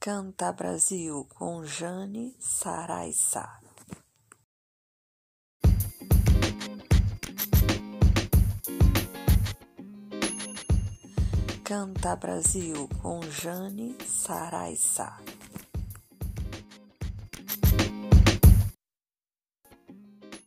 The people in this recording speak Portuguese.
Canta Brasil com Jane Saraiça. Canta Brasil com Jane Saraiça.